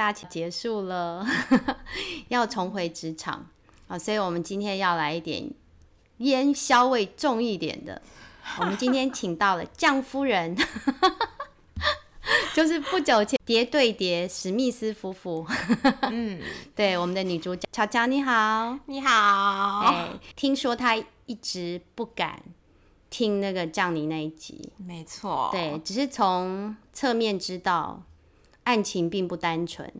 假期结束了，要重回职场啊，所以我们今天要来一点烟硝味重一点的。我们今天请到了酱夫人，就是不久前叠对叠史密斯夫妇。嗯，对，我们的女主角乔乔你好，你好。哎，听说她一直不敢。听那个降尼那一集，没错，对，只是从侧面知道案情并不单纯，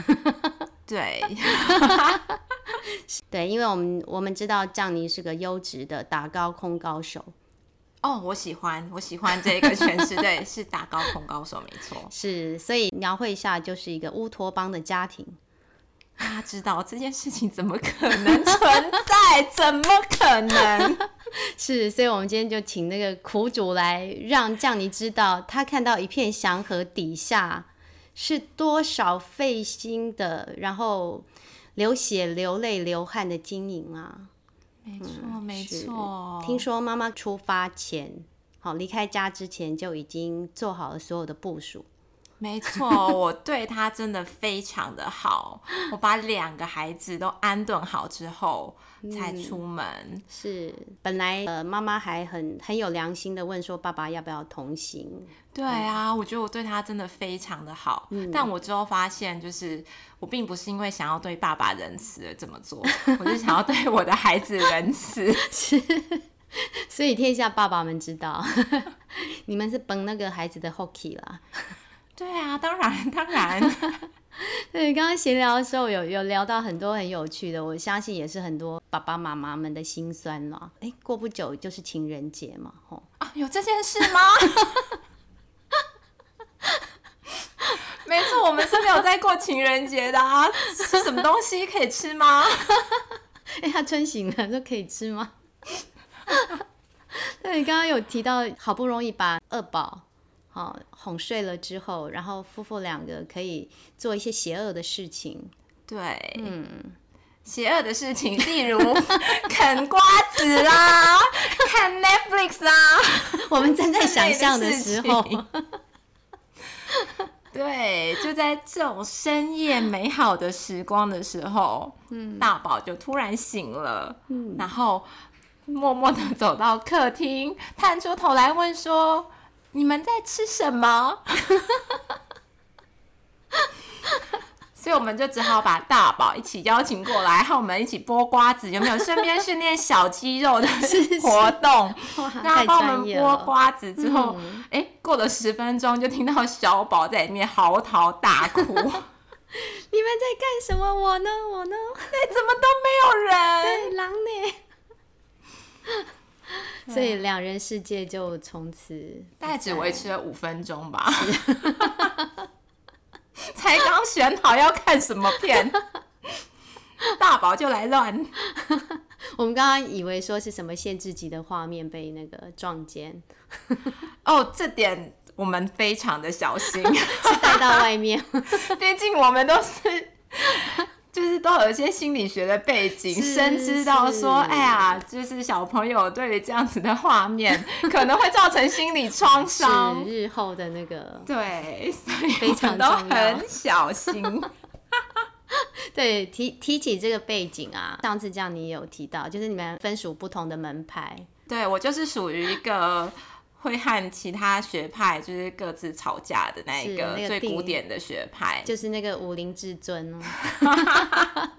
对，对，因为我们我们知道降尼是个优质的打高空高手，哦，我喜欢，我喜欢这个诠释，对，是打高空高手，没错，是，所以描绘一下就是一个乌托邦的家庭。他知道这件事情怎么可能存在？怎么可能？是，所以我们今天就请那个苦主来，让降尼知道，他看到一片祥和底下是多少费心的，然后流血、流泪、流汗的经营啊！没错，没错。听说妈妈出发前，好离开家之前就已经做好了所有的部署。没错，我对他真的非常的好。我把两个孩子都安顿好之后才出门。是，本来呃妈妈还很很有良心的问说爸爸要不要同行。对啊，我觉得我对他真的非常的好。但我之后发现，就是我并不是因为想要对爸爸仁慈而这么做，我是想要对我的孩子仁慈。是，所以天下爸爸们知道，你们是崩那个孩子的 hockey 了。对啊，当然 当然。对，刚刚闲聊的时候有有聊到很多很有趣的，我相信也是很多爸爸妈妈们的心酸了。哎，过不久就是情人节嘛，吼啊，有这件事吗？没错，我们是没有在过情人节的啊。是什么东西可以吃吗？哎，他春醒了，说可以吃吗？那你刚刚有提到，好不容易把二宝。哦，哄睡了之后，然后夫妇两个可以做一些邪恶的事情。对，嗯，邪恶的事情，例如 啃瓜子啦，看 Netflix 啊。我们正在想象的时候，对，就在这种深夜美好的时光的时候，嗯，大宝就突然醒了，嗯，然后默默的走到客厅，探出头来问说。你们在吃什么？所以我们就只好把大宝一起邀请过来，和我们一起剥瓜子，有没有？顺便训练小肌肉的活动。那帮我们剥瓜子之后，哎，过了十分钟，就听到小宝在里面嚎啕大哭。你们在干什么？我呢？我呢？哎，怎么都没有人？对，狼呢？所以两人世界就从此大概只维持了五分钟吧，才刚选好要看什么片，大宝就来乱。我们刚刚以为说是什么限制级的画面被那个撞见，哦，这点我们非常的小心，是带到外面，毕竟我们都是。就是都有一些心理学的背景，深知道说，哎呀，就是小朋友对于这样子的画面，可能会造成心理创伤，日后的那个对，所以非常都很小心。对，提提起这个背景啊，上次这样你也有提到，就是你们分属不同的门派，对我就是属于一个。会和其他学派就是各自吵架的那一个最古典的学派，就是那个武林至尊哦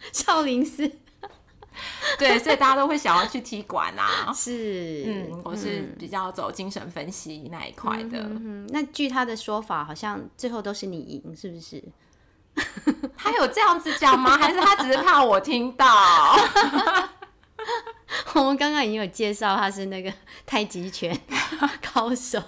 少林寺。对，所以大家都会想要去踢馆啊。是，嗯，我是比较走精神分析那一块的。嗯那据他的说法，好像最后都是你赢，是不是？他有这样子讲吗？还是他只是怕我听到？我们刚刚已经有介绍，他是那个太极拳 高手。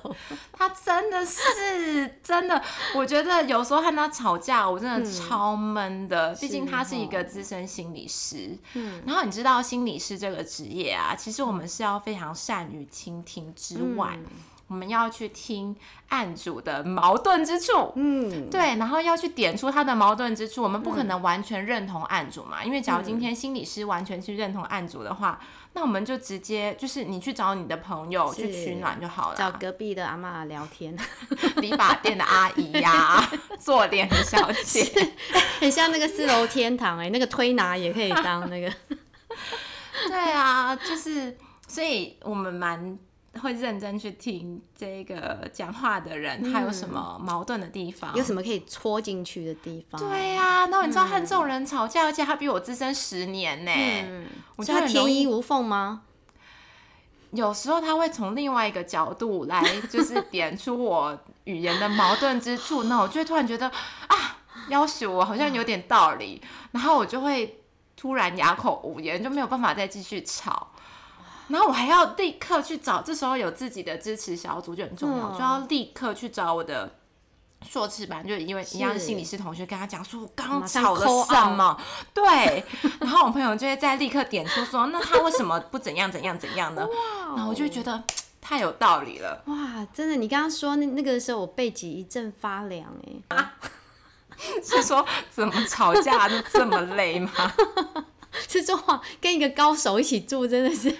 他真的是真的，我觉得有时候和他吵架，我真的超闷的。毕竟他是一个资深心理师。嗯，然后你知道心理师这个职业啊，其实我们是要非常善于倾听之外，我我们要去听案主的矛盾之处，嗯，对，然后要去点出他的矛盾之处。我们不可能完全认同案主嘛，因为假如今天心理师完全去认同案主的话，那我们就直接就是你去找你的朋友去取暖就好了，找隔壁的阿妈聊天，理发店的阿姨呀，做脸的小姐，很像那个四楼天堂哎，那个推拿也可以当那个。对啊，就是所以我们蛮。会认真去听这个讲话的人，他有什么矛盾的地方，有什么可以戳进去的地方？对呀，那你知道和这种人吵架，而且他比我资深十年呢，我觉得天衣无缝吗？有时候他会从另外一个角度来，就是点出我语言的矛盾之处，那我就会突然觉得啊，要求我好像有点道理，然后我就会突然哑口无言，就没有办法再继续吵。然后我还要立刻去找，这时候有自己的支持小组就很重要，就要立刻去找我的硕士班，就因为一样是心理师同学，跟他讲说我刚吵了什么，对，然后我朋友就会再立刻点出说，那他为什么不怎样怎样怎样呢？然后我就觉得太有道理了，哇，真的，你刚刚说那那个时候我背脊一阵发凉，哎，是说怎么吵架都这么累吗？是说跟一个高手一起住，真的是。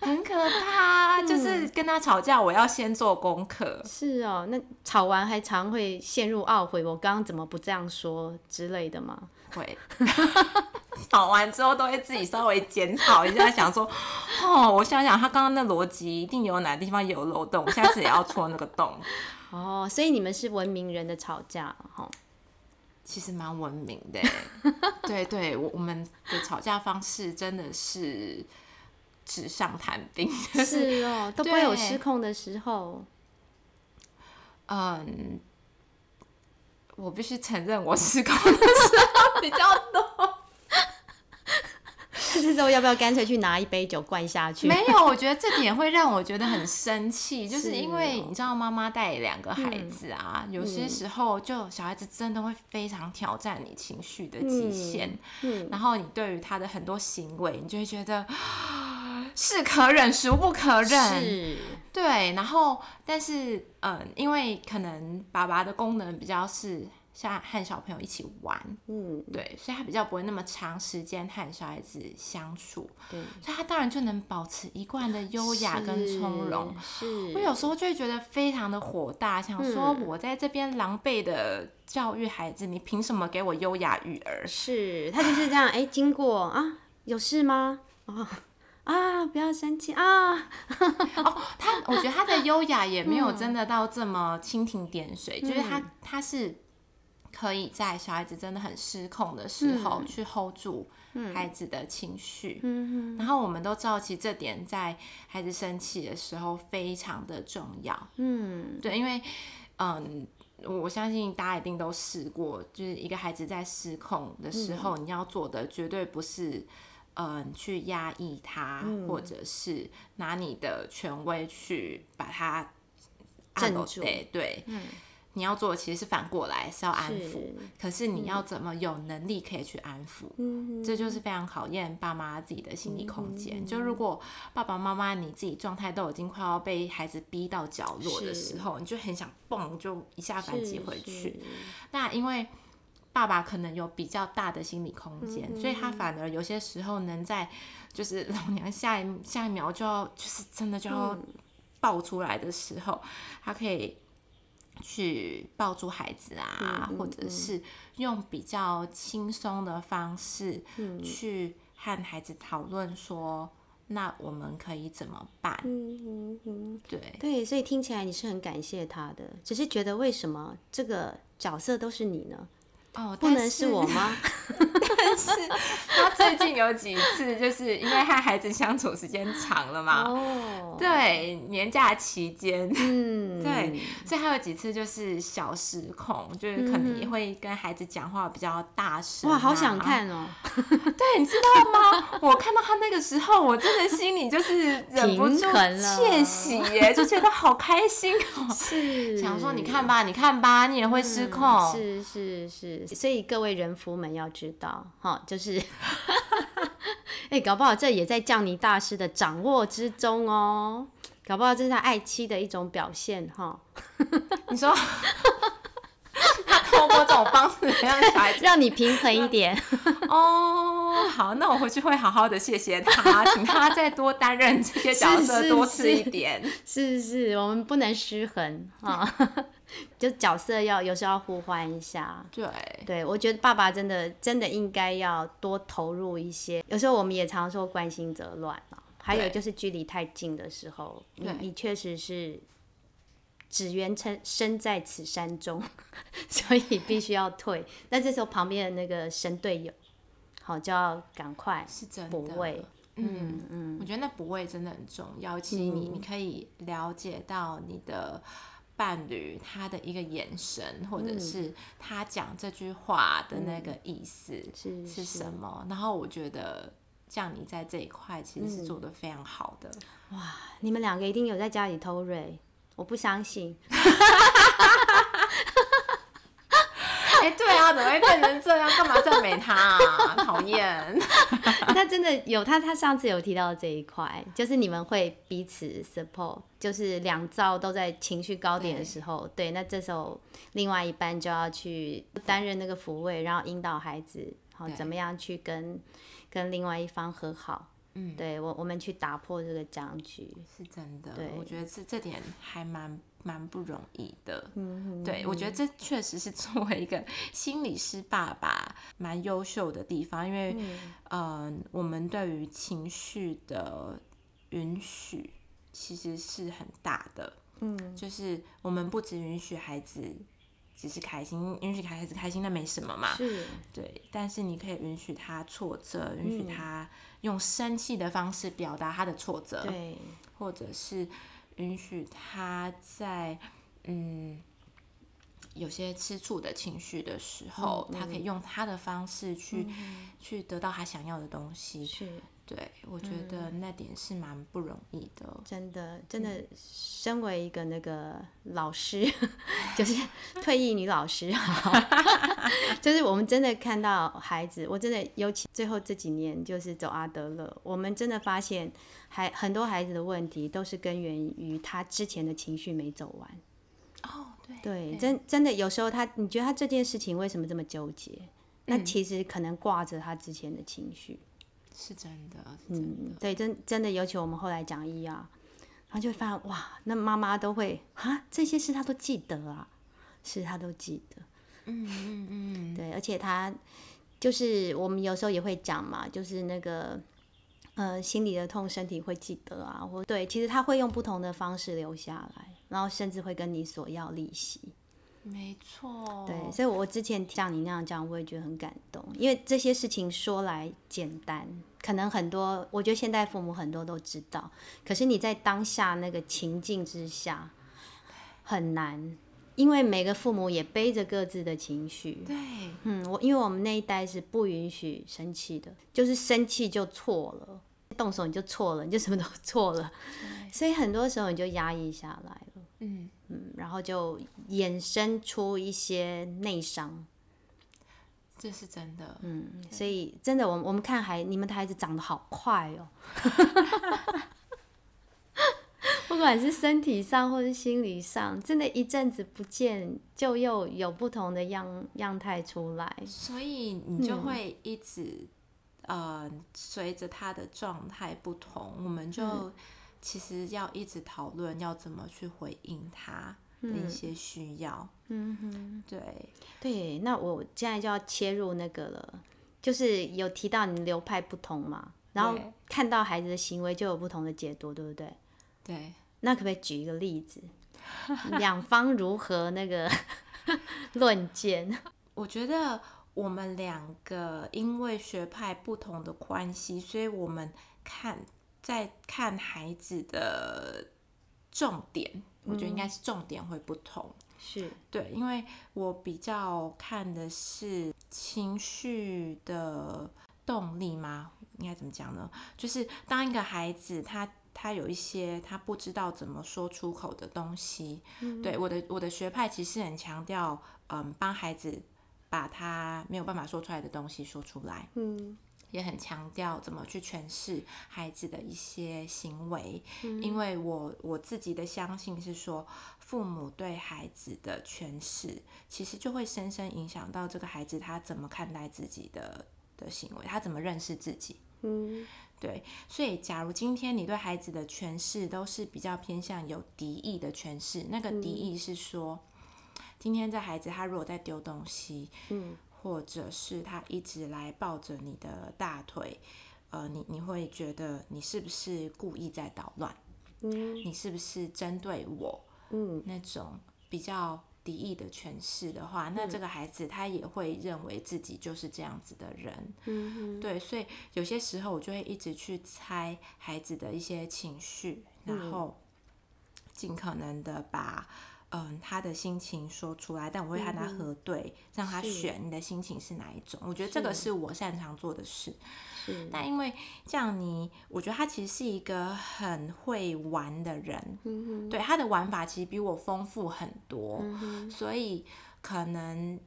很可怕，就是跟他吵架，我要先做功课。是哦，那吵完还常会陷入懊悔，我刚刚怎么不这样说之类的吗？会，吵完之后都会自己稍微检讨一下，想说，哦，我想想，他刚刚那逻辑一定有哪地方有漏洞，我下次也要戳那个洞。哦，所以你们是文明人的吵架，哈，其实蛮文明的。对对，我我们的吵架方式真的是。纸上谈兵 是哦，都不会有失控的时候。嗯，我必须承认，我失控的时候比较多。这时候要不要干脆去拿一杯酒灌下去？没有，我觉得这点会让我觉得很生气，就是因为你知道，妈妈带两个孩子啊，有些时候就小孩子真的会非常挑战你情绪的极限，嗯，然后你对于他的很多行为，你就会觉得。是可忍，孰不可忍？是，对。然后，但是，嗯，因为可能爸爸的功能比较是像和小朋友一起玩，嗯，对，所以他比较不会那么长时间和小孩子相处，对，所以他当然就能保持一贯的优雅跟从容。是，我有时候就会觉得非常的火大，想说我在这边狼狈的教育孩子，你凭什么给我优雅育儿？是他就是这样，哎，经过啊，有事吗？哦。啊！不要生气啊！哦，他，我觉得他的优雅也没有真的到这么蜻蜓点水，就是他，他是可以在小孩子真的很失控的时候去 hold 住孩子的情绪。嗯然后我们都知道，其实这点在孩子生气的时候非常的重要。嗯，对，因为，嗯，我相信大家一定都试过，就是一个孩子在失控的时候，你要做的绝对不是。嗯，去压抑他，或者是拿你的权威去把他镇住。对，嗯，你要做的其实是反过来，是要安抚。可是你要怎么有能力可以去安抚？嗯，这就是非常考验爸妈自己的心理空间。就如果爸爸妈妈你自己状态都已经快要被孩子逼到角落的时候，你就很想蹦，就一下反击回去。那因为。爸爸可能有比较大的心理空间，所以他反而有些时候能在，就是老娘下一下一秒就要，就是真的就要爆出来的时候，他可以去抱住孩子啊，或者是用比较轻松的方式去和孩子讨论说，那我们可以怎么办？嗯嗯嗯，对。对，所以听起来你是很感谢他的，只是觉得为什么这个角色都是你呢？哦，不能是我吗？但是他最近有几次，就是因为和孩子相处时间长了嘛。哦。对，年假期间，嗯，对，所以还有几次就是小失控，就是可能也会跟孩子讲话比较大声。哇，好想看哦！对，你知道吗？我看到他那个时候，我真的心里就是忍不住窃喜耶，就觉得好开心哦。是。想说，你看吧，你看吧，你也会失控。是是是。所以各位人夫们要知道，哈，就是，哎，搞不好这也在降尼大师的掌握之中哦。搞不好这是他爱妻的一种表现哈。你说。通过这种方式让小孩子让你平衡一点 哦。好，那我回去会好好的谢谢他，请他再多担任这些角色多吃一点。是是，我们不能失衡啊，就角色要有时候要互换一下。对对，我觉得爸爸真的真的应该要多投入一些。有时候我们也常说关心则乱嘛，还有就是距离太近的时候，你你确实是。只缘身身在此山中，所以必须要退。那这时候旁边的那个神队友，好就要赶快是真补位。嗯嗯，我觉得那补位真的很重要。其实你你可以了解到你的伴侣他的一个眼神，或者是他讲这句话的那个意思是是什么。然后我觉得像你在这一块其实是做的非常好的。哇，你们两个一定有在家里偷瑞。我不相信。哎，对啊，怎么会变成这样？干嘛赞美他啊？讨厌。他真的有他，他上次有提到这一块，就是你们会彼此 support，就是两造都在情绪高点的时候，对，那这时候另外一半就要去担任那个抚慰，然后引导孩子，好怎么样去跟跟另外一方和好。嗯，对我，我们去打破这个僵局是真的。对，我觉得这这点还蛮蛮不容易的。嗯，对，我觉得这确实是作为一个心理师爸爸蛮优秀的地方，因为嗯，我们对于情绪的允许其实是很大的。嗯，就是我们不只允许孩子。只是开心，允许孩子开心，那没什么嘛。是，对。但是你可以允许他挫折，允许他用生气的方式表达他的挫折，对。或者是允许他在嗯有些吃醋的情绪的时候，他可以用他的方式去去得到他想要的东西。是。对，我觉得那点是蛮不容易的。真的，真的，身为一个那个老师，就是退役女老师，就是我们真的看到孩子，我真的尤其最后这几年，就是走阿德勒，我们真的发现，还很多孩子的问题都是根源于他之前的情绪没走完。哦，对，对，真真的有时候他，你觉得他这件事情为什么这么纠结？那其实可能挂着他之前的情绪。是真的，嗯，对，真真的，尤其我们后来讲医啊，然后就会发现哇，那妈妈都会啊，这些事她都记得啊，是她都记得，嗯嗯嗯，对，而且她就是我们有时候也会讲嘛，就是那个呃心里的痛，身体会记得啊，或对，其实他会用不同的方式留下来，然后甚至会跟你索要利息。没错，对，所以我之前像你那样讲，我也觉得很感动，因为这些事情说来简单，可能很多，我觉得现代父母很多都知道，可是你在当下那个情境之下很难，因为每个父母也背着各自的情绪。对，嗯，我因为我们那一代是不允许生气的，就是生气就错了，动手你就错了，你就什么都错了，所以很多时候你就压抑下来了。嗯。嗯，然后就衍生出一些内伤，这是真的。嗯，所以真的，我我们看孩，你们的孩子长得好快哦，不管是身体上或是心理上，真的，一阵子不见，就又有不同的样样态出来。所以你就会一直，呃，随着他的状态不同，我们就。其实要一直讨论要怎么去回应他的一些需要。嗯哼，对对。那我现在就要切入那个了，就是有提到你流派不同嘛，然后看到孩子的行为就有不同的解读，对不对？对。那可不可以举一个例子？两方如何那个 论剑？我觉得我们两个因为学派不同的关系，所以我们看。在看孩子的重点，我觉得应该是重点会不同。是对，因为我比较看的是情绪的动力吗？应该怎么讲呢？就是当一个孩子他他有一些他不知道怎么说出口的东西，对我的我的学派其实很强调，嗯，帮孩子把他没有办法说出来的东西说出来。嗯。也很强调怎么去诠释孩子的一些行为，因为我我自己的相信是说，父母对孩子的诠释，其实就会深深影响到这个孩子他怎么看待自己的的行为，他怎么认识自己。嗯，对。所以，假如今天你对孩子的诠释都是比较偏向有敌意的诠释，那个敌意是说，今天这孩子他如果在丢东西，嗯。或者是他一直来抱着你的大腿，呃，你你会觉得你是不是故意在捣乱？嗯，你是不是针对我？嗯，那种比较敌意的诠释的话，那这个孩子他也会认为自己就是这样子的人。嗯对，所以有些时候我就会一直去猜孩子的一些情绪，然后尽可能的把。嗯，他的心情说出来，但我会和他核对，让他选你的心情是哪一种。我觉得这个是我擅长做的事。但因为这样，你我觉得他其实是一个很会玩的人。嗯对，他的玩法其实比我丰富很多。嗯所以可能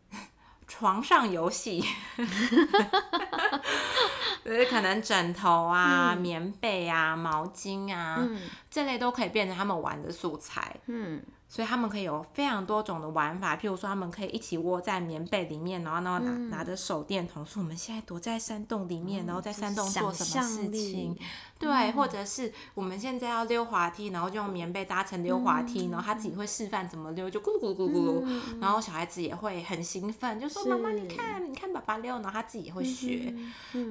床上游戏，就是可能枕头啊、棉被啊、毛巾啊这类都可以变成他们玩的素材。嗯。所以他们可以有非常多种的玩法，譬如说他们可以一起窝在棉被里面，然后呢拿拿着手电筒说我们现在躲在山洞里面，然后在山洞做什么事情？对，或者是我们现在要溜滑梯，然后就用棉被搭成溜滑梯，然后他自己会示范怎么溜，就咕噜咕噜咕噜咕噜，然后小孩子也会很兴奋，就说妈妈你看你看爸爸溜，然后他自己也会学。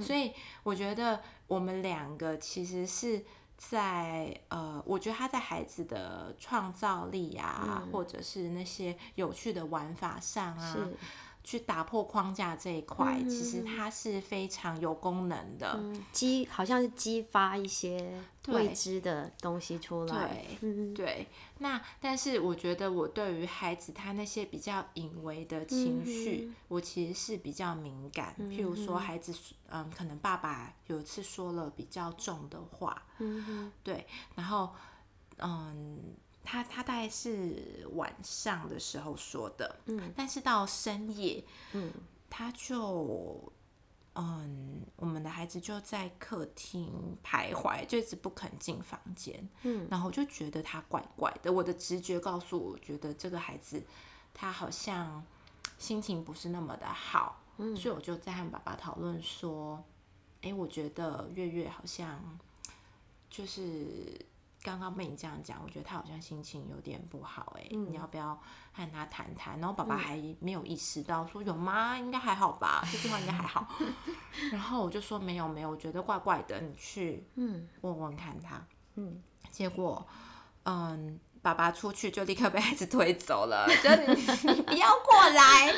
所以我觉得我们两个其实是。在呃，我觉得他在孩子的创造力啊，或者是那些有趣的玩法上啊。去打破框架这一块，其实它是非常有功能的，激好像是激发一些未知的东西出来。对，对。那但是我觉得我对于孩子他那些比较隐微的情绪，我其实是比较敏感。譬如说，孩子嗯，可能爸爸有一次说了比较重的话，嗯对，然后嗯。他他大概是晚上的时候说的，嗯，但是到深夜，嗯，他就，嗯，我们的孩子就在客厅徘徊，就一直不肯进房间，嗯，然后就觉得他怪怪的，我的直觉告诉我，觉得这个孩子他好像心情不是那么的好，嗯，所以我就在和爸爸讨论说，哎，我觉得月月好像就是。刚刚被你这样讲，我觉得他好像心情有点不好哎，你要不要和他谈谈？然后爸爸还没有意识到说有吗？应该还好吧，这句话应该还好。然后我就说没有没有，我觉得怪怪的，你去问问看他。嗯，结果嗯，爸爸出去就立刻被孩子推走了，就你你不要过来，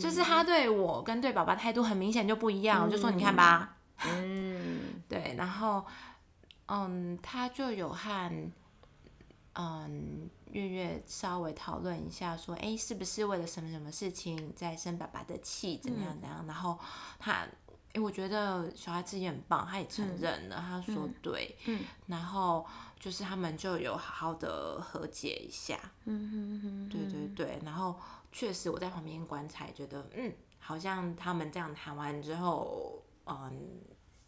就是他对我跟对爸爸态度很明显就不一样，我就说你看吧，嗯，对，然后。嗯，他就有和嗯月月稍微讨论一下，说，哎，是不是为了什么什么事情在生爸爸的气，怎么样怎样？然后他，哎，我觉得小孩子也很棒，他也承认了，他说对，嗯，然后就是他们就有好好的和解一下，嗯哼哼，对对对，然后确实我在旁边观察，觉得嗯，好像他们这样谈完之后，嗯，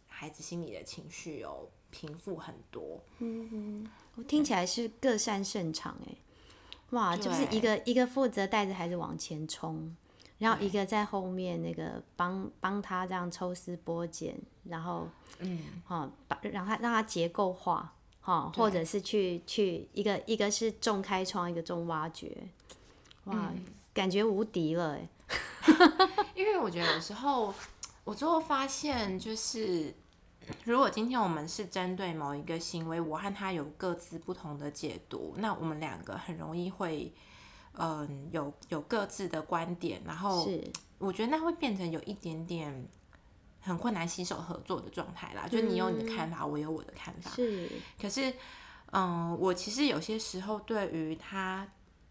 孩子心里的情绪有。平复很多，嗯哼，我听起来是各擅胜场哎，哇，就是一个一个负责带着孩子往前冲，然后一个在后面那个帮帮他这样抽丝剥茧，然后嗯，好把让他让他结构化，哈，或者是去去一个一个是重开创，一个重挖掘，哇，感觉无敌了哎，因为我觉得有时候我最后发现就是。如果今天我们是针对某一个行为，我和他有各自不同的解读，那我们两个很容易会，嗯，有有各自的观点，然后我觉得那会变成有一点点很困难携手合作的状态啦。就你有你的看法，我有我的看法。是，可是，嗯，我其实有些时候对于他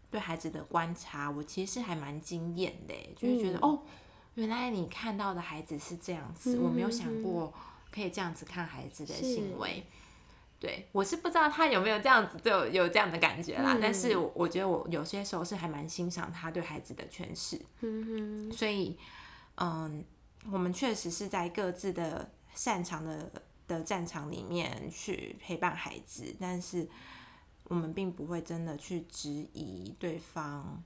对孩子的观察，我其实是还蛮惊艳的，就是觉得哦，原来你看到的孩子是这样子，我没有想过。可以这样子看孩子的行为，对我是不知道他有没有这样子就有这样的感觉啦。但是我觉得我有些时候是还蛮欣赏他对孩子的诠释。嗯哼，所以嗯，我们确实是在各自的擅长的的战场里面去陪伴孩子，但是我们并不会真的去质疑对方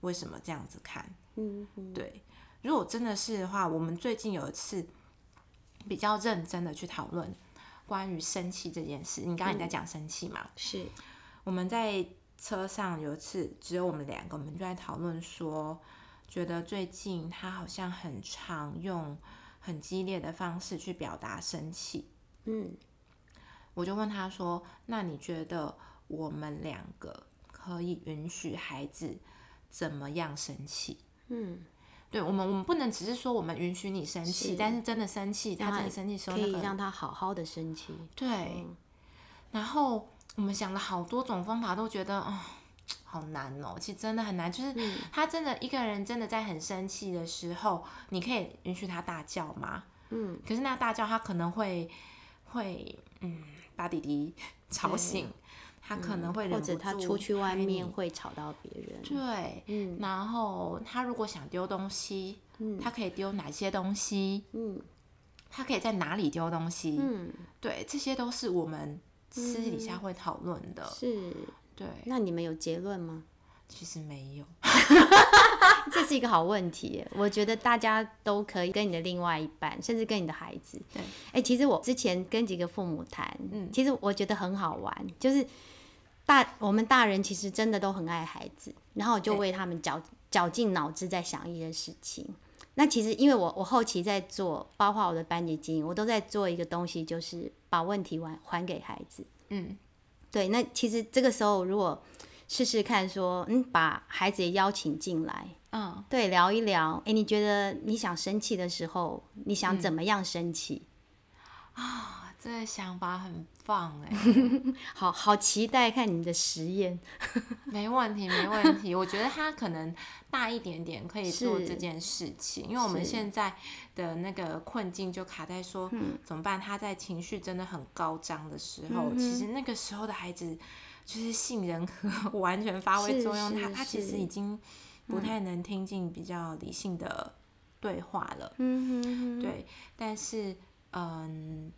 为什么这样子看。嗯，对。如果真的是的话，我们最近有一次比较认真的去讨论关于生气这件事。你刚刚也在讲生气嘛？是。我们在车上有一次只有我们两个，我们就在讨论说。觉得最近他好像很常用很激烈的方式去表达生气，嗯，我就问他说：“那你觉得我们两个可以允许孩子怎么样生气？”嗯，对我们，我们不能只是说我们允许你生气，但是真的生气，他真的生气时候，可以让他好好的生气。对，然后我们想了好多种方法，都觉得哦。好难哦，其实真的很难。就是他真的一个人真的在很生气的时候，你可以允许他大叫吗？嗯。可是那大叫他可能会会嗯把弟弟吵醒，他可能会或者他出去外面会吵到别人。对，嗯。然后他如果想丢东西，嗯，他可以丢哪些东西？嗯，他可以在哪里丢东西？嗯，对，这些都是我们私底下会讨论的。是。对，那你们有结论吗？其实没有，这是一个好问题。我觉得大家都可以跟你的另外一半，甚至跟你的孩子。对，哎，其实我之前跟几个父母谈，嗯，其实我觉得很好玩，就是大我们大人其实真的都很爱孩子，然后我就为他们绞绞尽脑汁在想一些事情。那其实因为我我后期在做，包括我的班级经营，我都在做一个东西，就是把问题还还给孩子。嗯。对，那其实这个时候如果试试看，说嗯，把孩子也邀请进来，嗯，对，聊一聊，哎，你觉得你想生气的时候，你想怎么样生气？啊，这个想法很棒 哎，好好期待看你的实验。没问题，没问题。我觉得他可能大一点点可以做这件事情，因为我们现在。的那个困境就卡在说怎么办？他在情绪真的很高涨的时候，其实那个时候的孩子就是杏仁核 完全发挥作用，他他其实已经不太能听进比较理性的对话了。嗯对，但是嗯，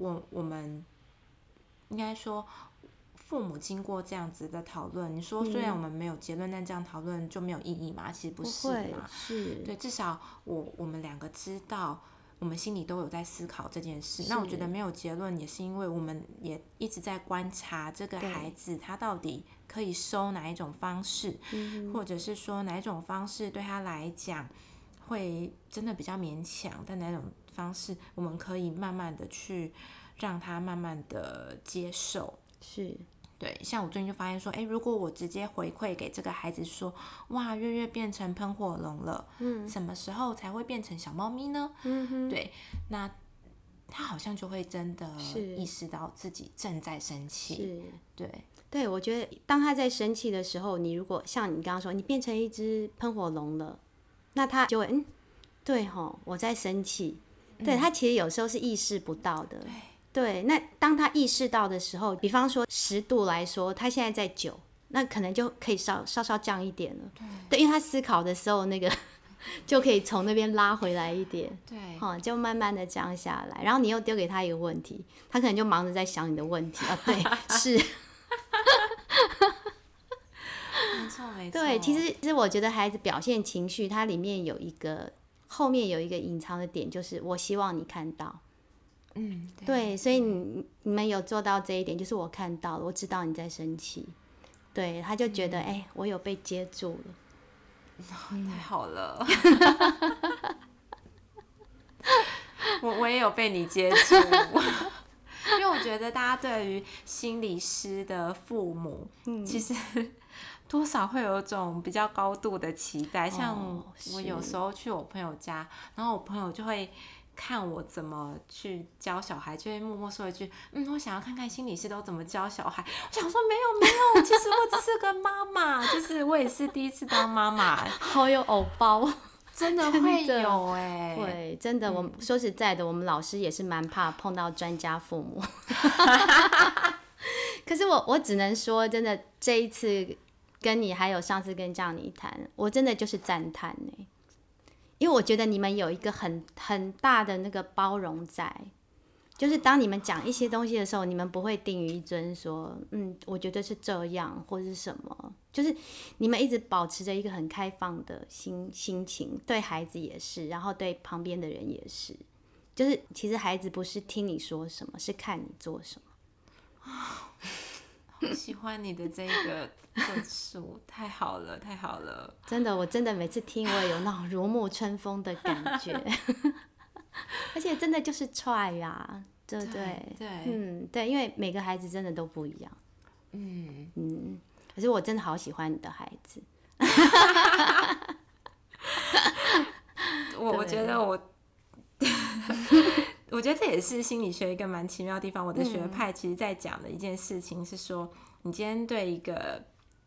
我我们应该说。父母经过这样子的讨论，你说虽然我们没有结论，但这样讨论就没有意义嘛？其实不是嘛。是，对，至少我我们两个知道，我们心里都有在思考这件事。那我觉得没有结论，也是因为我们也一直在观察这个孩子，他到底可以收哪一种方式，或者是说哪一种方式对他来讲会真的比较勉强，但哪种方式我们可以慢慢的去让他慢慢的接受。是。对，像我最近就发现说，哎，如果我直接回馈给这个孩子说，哇，月月变成喷火龙了，嗯，什么时候才会变成小猫咪呢？嗯哼，对，那他好像就会真的意识到自己正在生气。是，对，对我觉得当他在生气的时候，你如果像你刚刚说，你变成一只喷火龙了，那他就会，嗯，对吼，我在生气。对他其实有时候是意识不到的。对。对，那当他意识到的时候，比方说十度来说，他现在在九，那可能就可以稍稍稍降一点了。对，因为他思考的时候，那个 就可以从那边拉回来一点。对，哈，就慢慢的降下来。然后你又丢给他一个问题，他可能就忙着在想你的问题啊。对，是。没错，没错。对，其实其实我觉得孩子表现情绪，它里面有一个后面有一个隐藏的点，就是我希望你看到。嗯，对，所以你你们有做到这一点，就是我看到了，我知道你在生气，对，他就觉得哎，我有被接住了，太好了，我我也有被你接住，因为我觉得大家对于心理师的父母，其实多少会有一种比较高度的期待，像我有时候去我朋友家，然后我朋友就会。看我怎么去教小孩，就会默默说一句：“嗯，我想要看看心理师都怎么教小孩。”我想说：“没有，没有，其实我只是个妈妈，就是我也是第一次当妈妈。”好有偶包，真的 会有哎，会真的。我说实在的，我们老师也是蛮怕碰到专家父母。可是我我只能说，真的这一次跟你还有上次跟这样你谈，我真的就是赞叹呢。因为我觉得你们有一个很很大的那个包容在，就是当你们讲一些东西的时候，你们不会定于一尊，说嗯，我觉得是这样或是什么，就是你们一直保持着一个很开放的心心情，对孩子也是，然后对旁边的人也是，就是其实孩子不是听你说什么，是看你做什么。好 喜欢你的这个 论述，太好了，太好了！真的，我真的每次听，我也有那种如沐春风的感觉，而且真的就是 try 呀，对不对？对，嗯，对，因为每个孩子真的都不一样，嗯嗯，可是我真的好喜欢你的孩子，我我觉得我。我觉得这也是心理学一个蛮奇妙的地方。我的学派其实在讲的一件事情是说，你今天对一个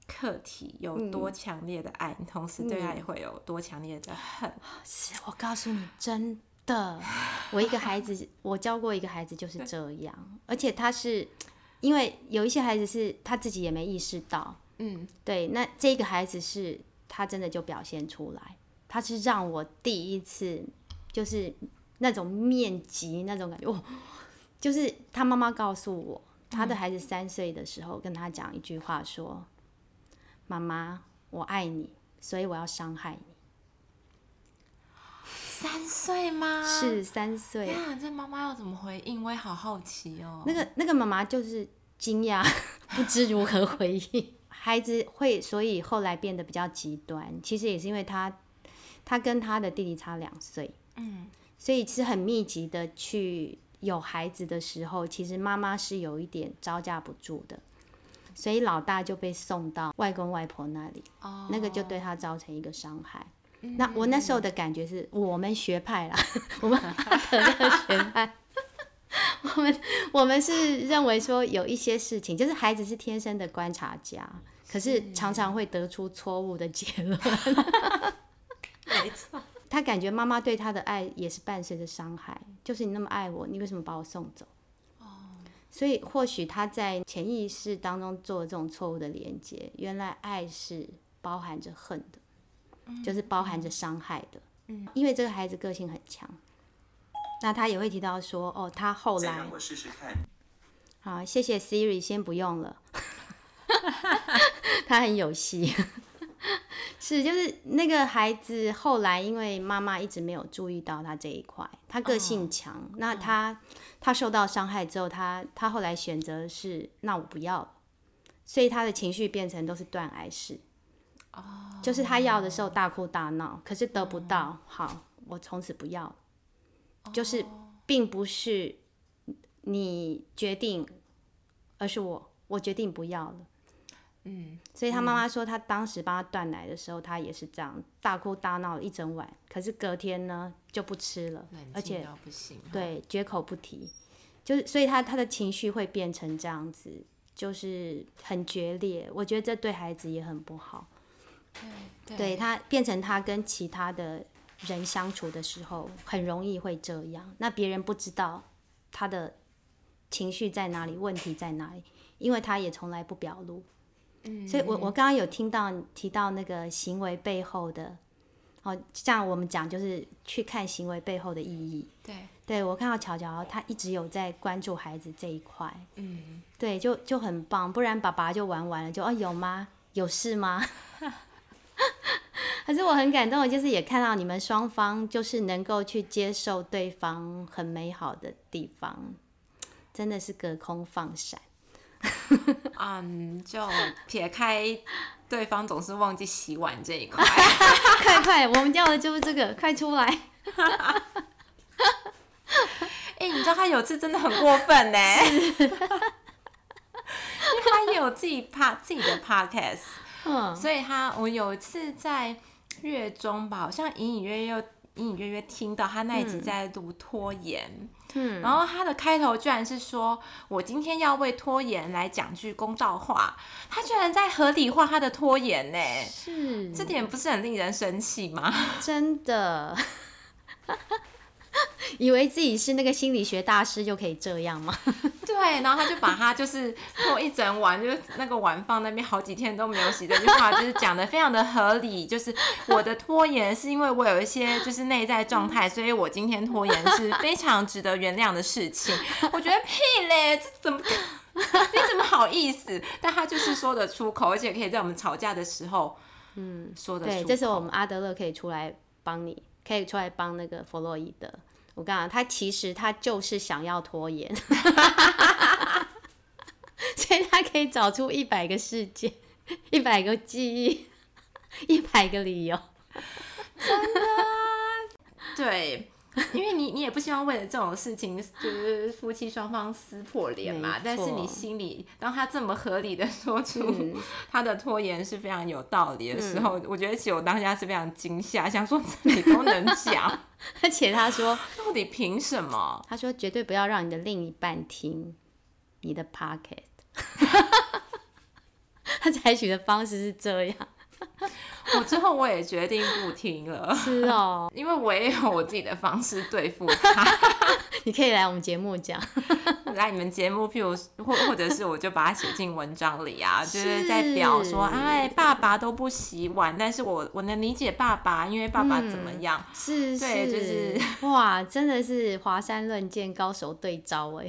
课题有多强烈的爱，你同时对他也会有多强烈的恨。是我告诉你，真的，我一个孩子，我教过一个孩子就是这样，而且他是因为有一些孩子是他自己也没意识到，嗯，对，那这个孩子是他真的就表现出来，他是让我第一次就是。那种面积那种感觉，哦，就是他妈妈告诉我，他的孩子三岁的时候跟他讲一句话，说：“妈妈，我爱你，所以我要伤害你。”三岁吗？是三岁。那这妈妈要怎么回应？我也好好奇哦。那个那个妈妈就是惊讶，不知如何回应。孩子会，所以后来变得比较极端。其实也是因为他，他跟他的弟弟差两岁。嗯。所以其实很密集的去有孩子的时候，其实妈妈是有一点招架不住的，所以老大就被送到外公外婆那里，那个就对他造成一个伤害。那我那时候的感觉是我们学派啦，我们阿德勒学派，我们我们是认为说有一些事情，就是孩子是天生的观察家，可是常常会得出错误的结论。没错。他感觉妈妈对他的爱也是伴随着伤害，就是你那么爱我，你为什么把我送走？哦，所以或许他在潜意识当中做了这种错误的连接，原来爱是包含着恨的，就是包含着伤害的。嗯，因为这个孩子个性很强，那他也会提到说，哦，他后来，我试试看。好，谢谢 Siri，先不用了，他很有戏。是，就是那个孩子后来，因为妈妈一直没有注意到他这一块，他个性强，那他他受到伤害之后，他他后来选择是，那我不要了，所以他的情绪变成都是断崖式，哦，就是他要的时候大哭大闹，可是得不到，好，我从此不要，就是并不是你决定，而是我我决定不要了。嗯，所以他妈妈说，他当时帮他断奶的时候，他也是这样大哭大闹一整晚。可是隔天呢，就不吃了，而且对绝口不提，就是所以他他的情绪会变成这样子，就是很决裂。我觉得这对孩子也很不好。对，对他变成他跟其他的人相处的时候，很容易会这样。那别人不知道他的情绪在哪里，问题在哪里，因为他也从来不表露。所以，我我刚刚有听到提到那个行为背后的，哦，像我们讲就是去看行为背后的意义。对，对我看到乔乔他一直有在关注孩子这一块，嗯，对，就就很棒，不然爸爸就玩完了，就哦有吗？有事吗？可是我很感动，就是也看到你们双方就是能够去接受对方很美好的地方，真的是隔空放闪。嗯，就撇开对方总是忘记洗碗这一块，快快，我们要的就是这个，快出来！哎，你知道他有次真的很过分呢，因为他也有自己怕自己的 podcast，嗯，所以他我有一次在月中吧，好像隐隐约约。隐隐约约听到他那一集在录拖延，嗯，然后他的开头居然是说：“我今天要为拖延来讲句公道话。”他居然在合理化他的拖延呢，是这点不是很令人生气吗？真的，以为自己是那个心理学大师就可以这样吗？对，然后他就把他就是拖一整晚，就是那个碗放那边好几天都没有洗，这句话就是讲的非常的合理。就是我的拖延是因为我有一些就是内在状态，所以我今天拖延是非常值得原谅的事情。我觉得屁嘞，这怎么你怎么好意思？但他就是说得出口，而且可以在我们吵架的时候，嗯，说的对，这时候我们阿德勒可以出来帮你，可以出来帮那个弗洛伊德。我跟你讲，他其实他就是想要拖延，所以他可以找出一百个事件、一百个记忆、一百个理由。真的，对。因为你你也不希望为了这种事情就是夫妻双方撕破脸嘛，但是你心里当他这么合理的说出他的拖延是非常有道理的时候，我觉得其实我当下是非常惊吓，想说你都能讲，而且他说到底凭什么？他说绝对不要让你的另一半听你的 pocket，他采取的方式是这样。我之后我也决定不听了，是哦，因为我也有我自己的方式对付他。你可以来我们节目讲，来你们节目，譬如或或者是我就把它写进文章里啊，就是在表说，哎，爸爸都不洗碗，但是我我能理解爸爸，因为爸爸怎么样？是，对，就是哇，真的是华山论剑高手对招哎。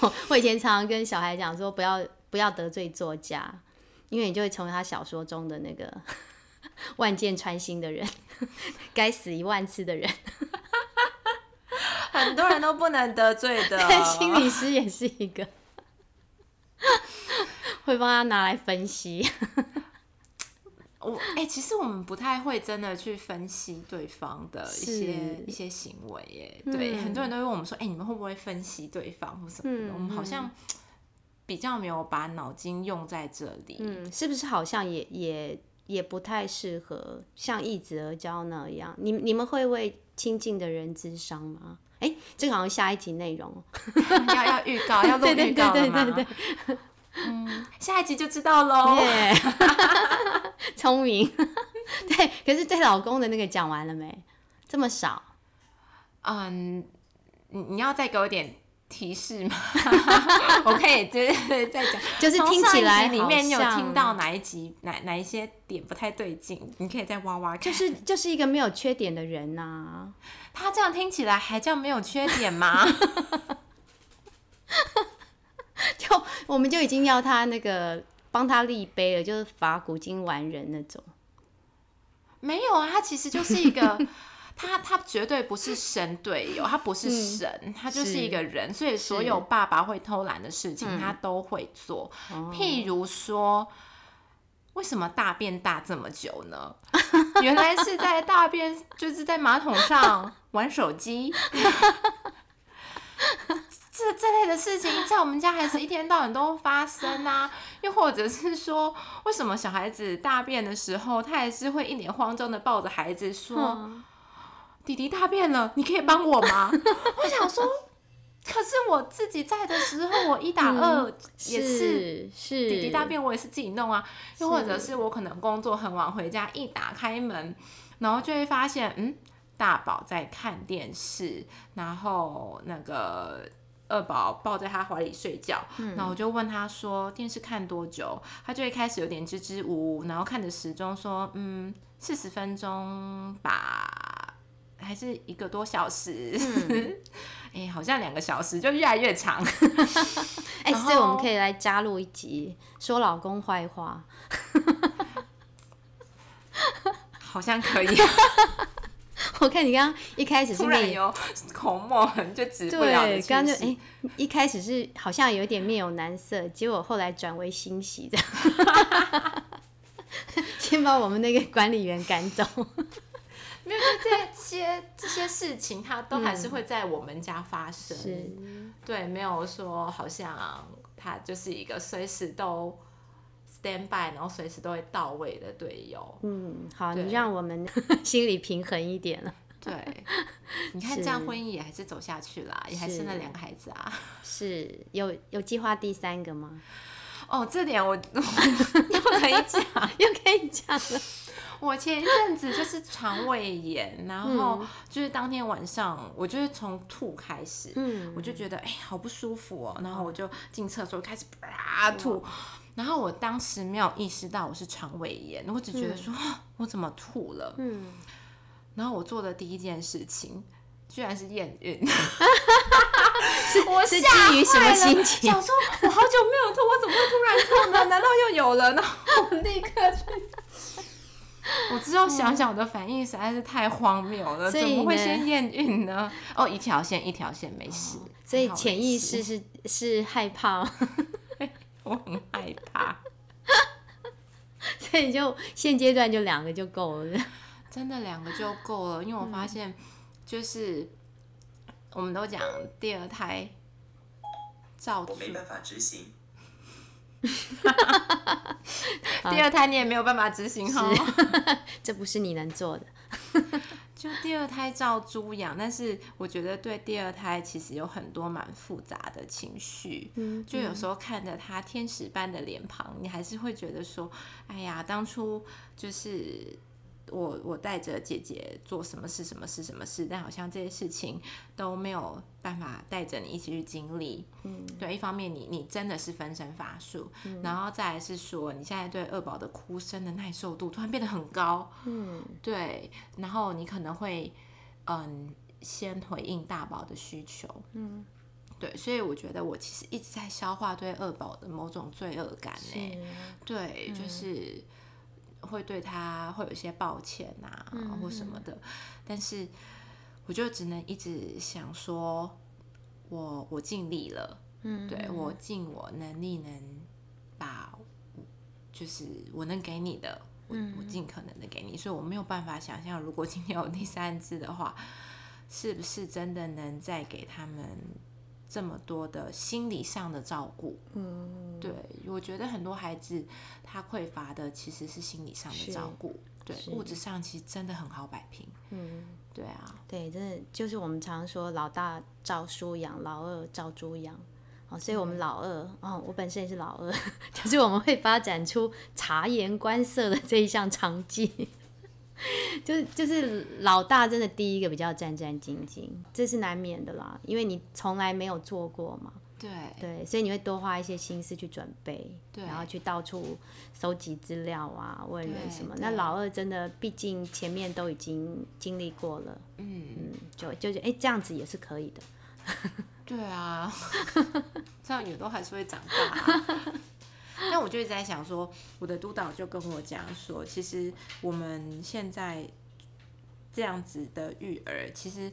我我以前常常跟小孩讲说，不要不要得罪作家。因为你就会成为他小说中的那个 万箭穿心的人，该死一万次的人，很多人都不能得罪的。心理师也是一个，会帮他拿来分析。我哎，其实我们不太会真的去分析对方的一些一些行为耶。对，很多人都问我们说，哎，你们会不会分析对方或什么的？我们好像。比较没有把脑筋用在这里，嗯，是不是好像也也也不太适合像一子而教那样？你你们会为亲近的人智商吗？哎，这个好像下一集内容，要要预告，要录预告了吗？嗯，下一集就知道喽。聪明，对，可是对老公的那个讲完了没？这么少？嗯，你你要再给我点。提示吗？我可以就是再讲，就是听起来里面你有听到哪一集哪哪一些点不太对劲？你可以再挖挖看。就是就是一个没有缺点的人呐，他这样听起来还叫没有缺点吗？就我们就已经要他那个帮他立碑了，就是罚古今完人那种。没有啊，他其实就是一个。他他绝对不是神队友，他不是神，他就是一个人，所以所有爸爸会偷懒的事情，他都会做。譬如说，为什么大便大这么久呢？原来是在大便，就是在马桶上玩手机。这这类的事情在我们家还是一天到晚都发生啊。又或者是说，为什么小孩子大便的时候，他还是会一脸慌张的抱着孩子说。弟弟大便了，你可以帮我吗？我想说，可是我自己在的时候，我一打二也是是弟弟大便，我也是自己弄啊。又或者是我可能工作很晚回家，一打开门，然后就会发现，嗯，大宝在看电视，然后那个二宝抱在他怀里睡觉。然后我就问他说，电视看多久？他就会开始有点支支吾吾，然后看着时钟说，嗯，四十分钟吧。还是一个多小时，哎，好像两个小时就越来越长。哎，所以我们可以来加入一集说老公坏话，好像可以。我看你刚刚一开始是面有口沫，就止不了对，刚刚就哎，一开始是好像有点面有难色，结果后来转为欣喜的。先把我们那个管理员赶走。没有，这些这些事情，它都还是会在我们家发生。是，对，没有说好像他就是一个随时都 stand by，然后随时都会到位的队友。嗯，好，你让我们 心里平衡一点了。对，你看这样婚姻也还是走下去啦，也还生了两个孩子啊。是有有计划第三个吗？哦，这点我又可以讲，又可以讲了。我前一阵子就是肠胃炎，然后就是当天晚上，我就是从吐开始，嗯，我就觉得哎，好不舒服哦，然后我就进厕所开始啪吐，然后我当时没有意识到我是肠胃炎，我只觉得说我怎么吐了，嗯，然后我做的第一件事情居然是验孕，我是基于什么心情？想说我好久没有吐，我怎么会突然吐呢？难道又有了？然后我立刻去。我之后想想，我的反应实在是太荒谬了，怎么会先验孕呢？哦，一条线，一条线，没事。所以潜意识是是害怕，我很害怕。所以就现阶段就两个就够了，真的两个就够了，因为我发现就是我们都讲第二胎照，我没办法执行。第二胎你也没有办法执行哈，这不是你能做的。就第二胎照猪养，但是我觉得对第二胎其实有很多蛮复杂的情绪。嗯，就有时候看着他天使般的脸庞，你还是会觉得说，哎呀，当初就是。我我带着姐姐做什么事，什么事，什么事，但好像这些事情都没有办法带着你一起去经历。嗯，对，一方面你你真的是分身乏术，然后再来是说你现在对二宝的哭声的耐受度突然变得很高。嗯，对，然后你可能会嗯先回应大宝的需求。嗯，对，所以我觉得我其实一直在消化对二宝的某种罪恶感呢。对，就是。会对他会有一些抱歉呐，或什么的，但是我就只能一直想说，我我尽力了，嗯，对我尽我能力能把，就是我能给你的，我我尽可能的给你，所以我没有办法想象，如果今天有第三只的话，是不是真的能再给他们。这么多的心理上的照顾，嗯，对，我觉得很多孩子他匮乏的其实是心理上的照顾，对，物质上其实真的很好摆平，嗯，对啊，对，真的就是我们常说老大照书养，老二照猪养，哦，所以我们老二，哦，我本身也是老二，就是我们会发展出察言观色的这一项长技。就是就是老大真的第一个比较战战兢兢，这是难免的啦，因为你从来没有做过嘛。对对，所以你会多花一些心思去准备，然后去到处收集资料啊，问人什么。那老二真的，毕竟前面都已经经历过了，嗯嗯，就就觉得哎，这样子也是可以的。对啊，这样也都还是会长大。但我就一直在想说，我的督导就跟我讲说，其实我们现在这样子的育儿，其实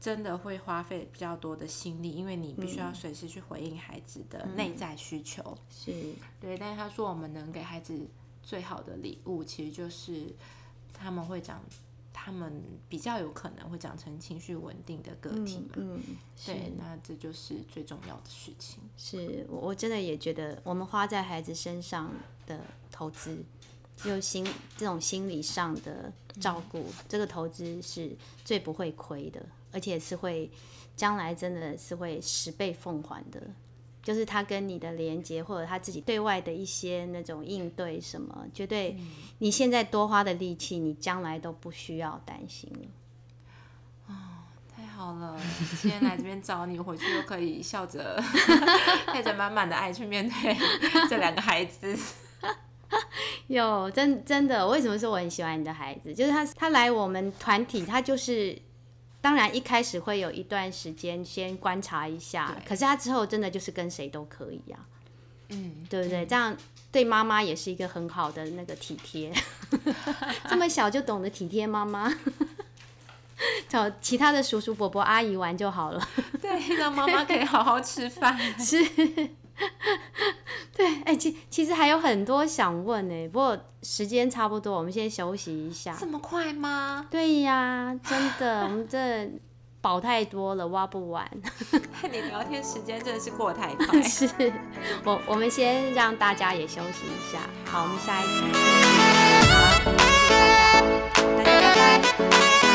真的会花费比较多的心力，因为你必须要随时去回应孩子的内在需求。是，对。但是他说，我们能给孩子最好的礼物，其实就是他们会长。他们比较有可能会长成情绪稳定的个体嘛？嗯，对，那这就是最重要的事情。是我我真的也觉得，我们花在孩子身上的投资，就心这种心理上的照顾，这个投资是最不会亏的，而且是会将来真的是会十倍奉还的。就是他跟你的连接，或者他自己对外的一些那种应对什么，绝对你现在多花的力气，你将来都不需要担心了。哦，太好了！今天来这边找你，回去又可以笑着，带着满满的爱去面对这两个孩子。有真真的，为什么说我很喜欢你的孩子？就是他他来我们团体，他就是。当然，一开始会有一段时间先观察一下，可是他之后真的就是跟谁都可以呀，嗯，对不对？这样对妈妈也是一个很好的那个体贴，这么小就懂得体贴妈妈，找其他的叔叔伯伯阿姨玩就好了，对，让妈妈可以好好吃饭，是。对，哎，其其实还有很多想问呢，不过时间差不多，我们先休息一下。这么快吗？对呀，真的，我们这宝太多了，挖不完。你聊天时间真的是过太快。是，我我们先让大家也休息一下。好，我们下一集。好，谢谢大家。